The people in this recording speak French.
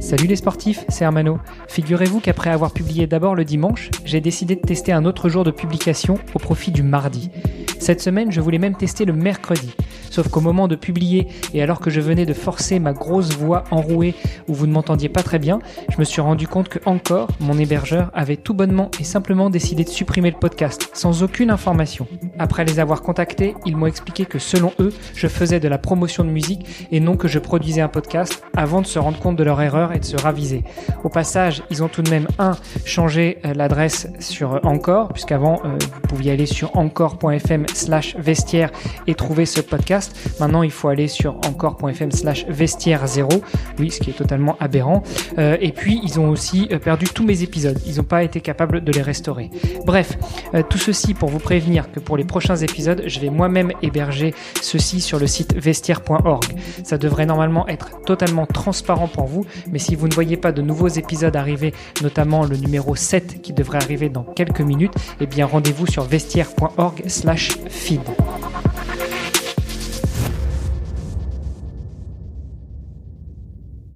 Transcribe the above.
Salut les sportifs, c'est Hermano. Figurez-vous qu'après avoir publié d'abord le dimanche, j'ai décidé de tester un autre jour de publication au profit du mardi. Cette semaine, je voulais même tester le mercredi. Sauf qu'au moment de publier, et alors que je venais de forcer ma grosse voix enrouée où vous ne m'entendiez pas très bien, je me suis rendu compte que encore, mon hébergeur avait tout bonnement et simplement décidé de supprimer le podcast, sans aucune information. Après les avoir contactés, ils m'ont expliqué que selon eux, je faisais de la promotion de musique et non que je produisais un podcast, avant de se rendre compte de leur erreur et de se raviser. Au passage, ils ont tout de même, un, changé euh, l'adresse sur Encore, puisqu'avant, euh, vous pouviez aller sur encore.fm slash vestiaire et trouver ce podcast. Maintenant, il faut aller sur encore.fm slash vestiaire 0. Oui, ce qui est totalement aberrant. Euh, et puis, ils ont aussi euh, perdu tous mes épisodes. Ils n'ont pas été capables de les restaurer. Bref, euh, tout ceci pour vous prévenir que pour les prochains épisodes, je vais moi-même héberger ceci sur le site vestiaire.org. Ça devrait normalement être totalement transparent pour vous, mais si vous ne voyez pas de nouveaux épisodes arriver, notamment le numéro 7 qui devrait arriver dans quelques minutes, eh bien rendez-vous sur vestiaire.org slash feed.